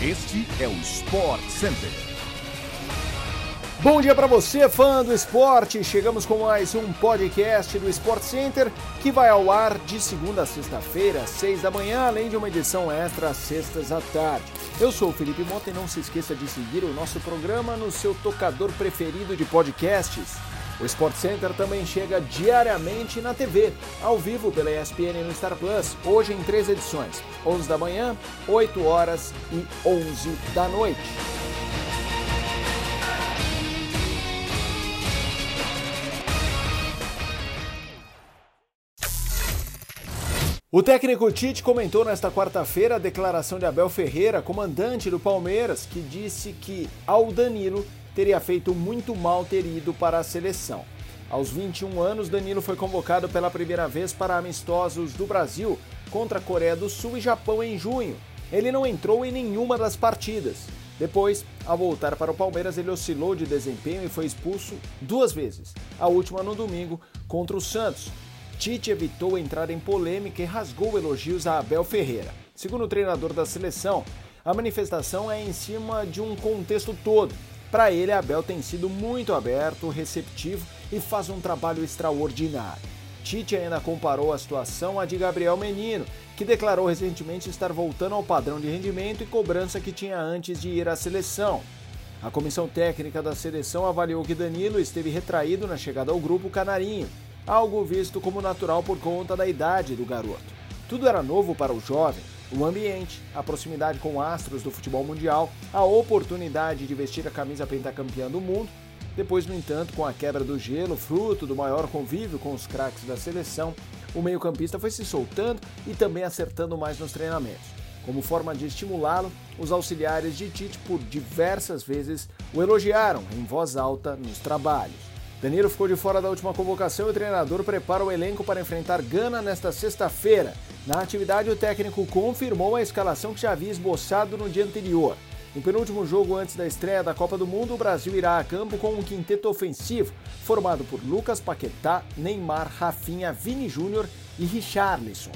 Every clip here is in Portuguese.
Este é o Sport Center. Bom dia para você, fã do esporte. Chegamos com mais um podcast do Sport Center que vai ao ar de segunda a sexta-feira, às seis da manhã, além de uma edição extra às sextas à tarde. Eu sou o Felipe Mota e não se esqueça de seguir o nosso programa no seu tocador preferido de podcasts. O Sport Center também chega diariamente na TV, ao vivo pela ESPN no Star Plus, hoje em três edições: 11 da manhã, 8 horas e 11 da noite. O técnico Tite comentou nesta quarta-feira a declaração de Abel Ferreira, comandante do Palmeiras, que disse que ao Danilo teria feito muito mal ter ido para a seleção. Aos 21 anos, Danilo foi convocado pela primeira vez para amistosos do Brasil contra a Coreia do Sul e Japão em junho. Ele não entrou em nenhuma das partidas. Depois, ao voltar para o Palmeiras, ele oscilou de desempenho e foi expulso duas vezes. A última no domingo contra o Santos. Tite evitou entrar em polêmica e rasgou elogios a Abel Ferreira. Segundo o treinador da seleção, a manifestação é em cima de um contexto todo para ele, Abel tem sido muito aberto, receptivo e faz um trabalho extraordinário. Tite ainda comparou a situação à de Gabriel Menino, que declarou recentemente estar voltando ao padrão de rendimento e cobrança que tinha antes de ir à seleção. A comissão técnica da seleção avaliou que Danilo esteve retraído na chegada ao grupo canarinho, algo visto como natural por conta da idade do garoto. Tudo era novo para o jovem, o ambiente, a proximidade com astros do futebol mundial, a oportunidade de vestir a camisa pentacampeã do mundo. Depois, no entanto, com a quebra do gelo, fruto do maior convívio com os craques da seleção, o meio-campista foi se soltando e também acertando mais nos treinamentos. Como forma de estimulá-lo, os auxiliares de Tite por diversas vezes o elogiaram em voz alta nos trabalhos. Danilo ficou de fora da última convocação e o treinador prepara o elenco para enfrentar Gana nesta sexta-feira. Na atividade, o técnico confirmou a escalação que já havia esboçado no dia anterior. No penúltimo jogo antes da estreia da Copa do Mundo, o Brasil irá a campo com um quinteto ofensivo formado por Lucas Paquetá, Neymar, Rafinha, Vini Júnior e Richarlison.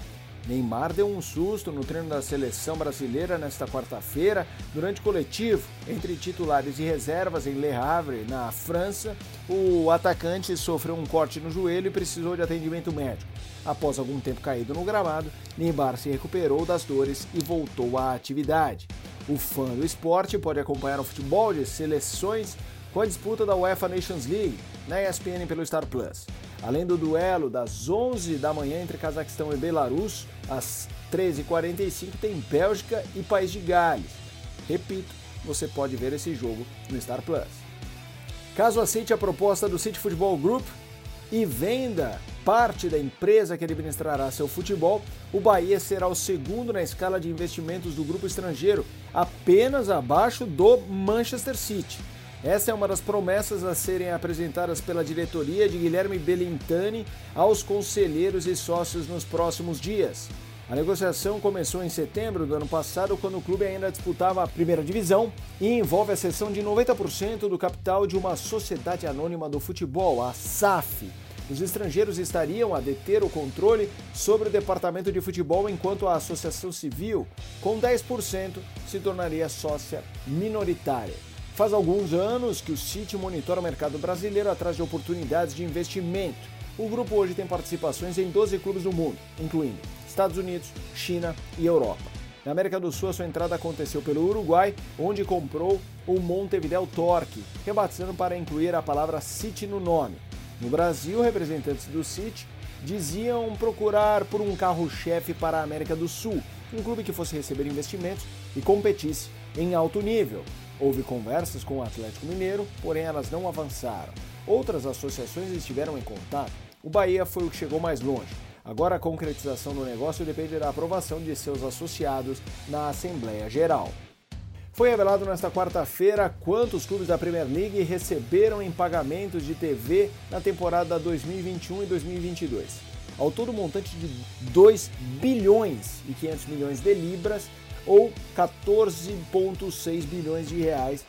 Neymar deu um susto no treino da seleção brasileira nesta quarta-feira, durante coletivo entre titulares e reservas em Le Havre, na França. O atacante sofreu um corte no joelho e precisou de atendimento médico. Após algum tempo caído no gramado, Neymar se recuperou das dores e voltou à atividade. O fã do esporte pode acompanhar o futebol de seleções com a disputa da UEFA Nations League na ESPN pelo Star Plus. Além do duelo das 11 da manhã entre Cazaquistão e Belarus, às 13h45 tem Bélgica e País de Gales. Repito, você pode ver esse jogo no Star Plus. Caso aceite a proposta do City Football Group e venda parte da empresa que administrará seu futebol, o Bahia será o segundo na escala de investimentos do grupo estrangeiro, apenas abaixo do Manchester City. Essa é uma das promessas a serem apresentadas pela diretoria de Guilherme Belintani aos conselheiros e sócios nos próximos dias. A negociação começou em setembro do ano passado, quando o clube ainda disputava a primeira divisão e envolve a cessão de 90% do capital de uma sociedade anônima do futebol, a SAF. Os estrangeiros estariam a deter o controle sobre o departamento de futebol, enquanto a associação civil, com 10%, se tornaria sócia minoritária. Faz alguns anos que o City monitora o mercado brasileiro atrás de oportunidades de investimento. O grupo hoje tem participações em 12 clubes do mundo, incluindo Estados Unidos, China e Europa. Na América do Sul, a sua entrada aconteceu pelo Uruguai, onde comprou o Montevideo Torque, rebatizando para incluir a palavra City no nome. No Brasil, representantes do City diziam procurar por um carro-chefe para a América do Sul, um clube que fosse receber investimentos e competisse em alto nível. Houve conversas com o Atlético Mineiro, porém elas não avançaram. Outras associações estiveram em contato. O Bahia foi o que chegou mais longe. Agora a concretização do negócio depende da aprovação de seus associados na Assembleia Geral. Foi revelado nesta quarta-feira quantos clubes da Premier League receberam em pagamentos de TV na temporada 2021 e 2022. Ao todo, um montante de 2 bilhões e 500 milhões de libras ou 14,6 bilhões de reais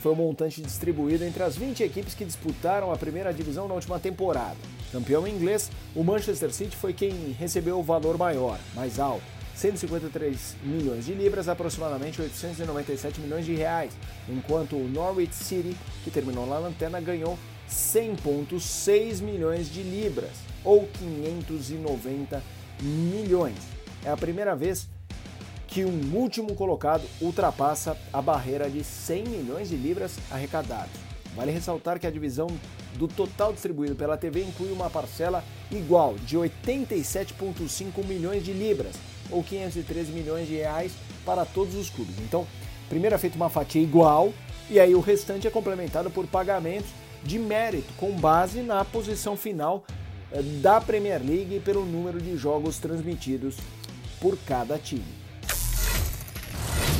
foi o montante distribuído entre as 20 equipes que disputaram a primeira divisão na última temporada. Campeão inglês, o Manchester City foi quem recebeu o valor maior, mais alto, 153 milhões de libras, aproximadamente 897 milhões de reais, enquanto o Norwich City, que terminou na lanterna, ganhou 100,6 milhões de libras, ou 590 milhões. É a primeira vez que um último colocado ultrapassa a barreira de 100 milhões de libras arrecadados. Vale ressaltar que a divisão do total distribuído pela TV inclui uma parcela igual de 87,5 milhões de libras, ou 513 milhões de reais para todos os clubes. Então, primeiro é feita uma fatia igual e aí o restante é complementado por pagamentos de mérito com base na posição final eh, da Premier League pelo número de jogos transmitidos por cada time.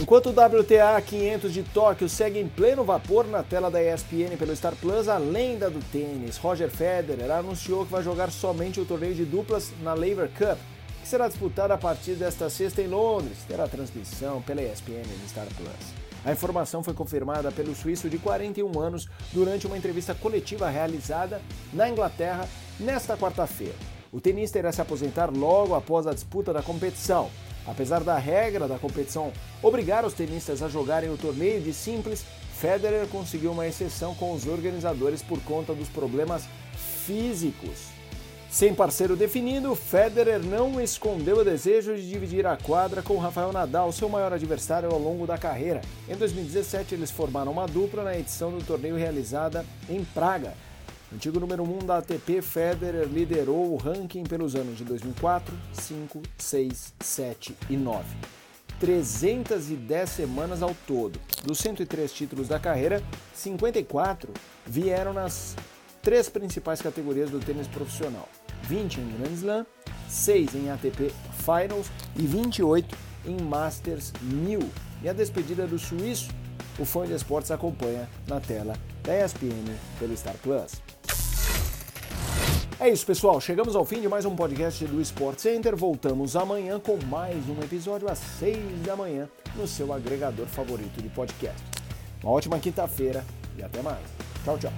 Enquanto o WTA 500 de Tóquio segue em pleno vapor na tela da ESPN pelo Star Plus, a lenda do tênis, Roger Federer, anunciou que vai jogar somente o torneio de duplas na Laver Cup, que será disputado a partir desta sexta em Londres. Terá transmissão pela ESPN no Star Plus. A informação foi confirmada pelo suíço de 41 anos durante uma entrevista coletiva realizada na Inglaterra nesta quarta-feira. O tenista irá se aposentar logo após a disputa da competição. Apesar da regra da competição obrigar os tenistas a jogarem o torneio de simples, Federer conseguiu uma exceção com os organizadores por conta dos problemas físicos. Sem parceiro definido, Federer não escondeu o desejo de dividir a quadra com Rafael Nadal, seu maior adversário ao longo da carreira. Em 2017, eles formaram uma dupla na edição do torneio realizada em Praga. Antigo número 1 um da ATP, Federer liderou o ranking pelos anos de 2004, 5, 6, 7 e 9. 310 semanas ao todo. Dos 103 títulos da carreira, 54 vieram nas três principais categorias do tênis profissional: 20 em Grand Slam, 6 em ATP Finals e 28 em Masters 1000. E a despedida do suíço, o fã de esportes acompanha na tela da ESPN pelo Star Plus. É isso, pessoal. Chegamos ao fim de mais um podcast do Sport Center. Voltamos amanhã com mais um episódio às 6 da manhã no seu agregador favorito de podcast. Uma ótima quinta-feira e até mais. Tchau, tchau.